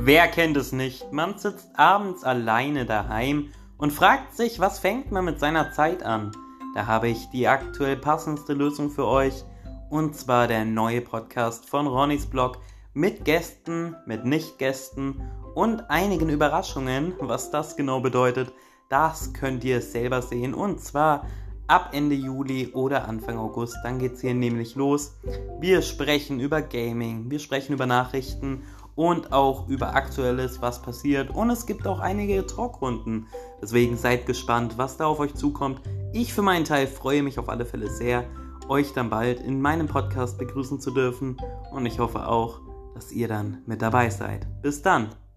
Wer kennt es nicht? Man sitzt abends alleine daheim und fragt sich, was fängt man mit seiner Zeit an? Da habe ich die aktuell passendste Lösung für euch und zwar der neue Podcast von Ronnys Blog mit Gästen, mit Nicht-Gästen und einigen Überraschungen. Was das genau bedeutet, das könnt ihr selber sehen und zwar ab Ende Juli oder Anfang August. Dann geht es hier nämlich los. Wir sprechen über Gaming, wir sprechen über Nachrichten und auch über Aktuelles, was passiert. Und es gibt auch einige Talkrunden. Deswegen seid gespannt, was da auf euch zukommt. Ich für meinen Teil freue mich auf alle Fälle sehr, euch dann bald in meinem Podcast begrüßen zu dürfen. Und ich hoffe auch, dass ihr dann mit dabei seid. Bis dann!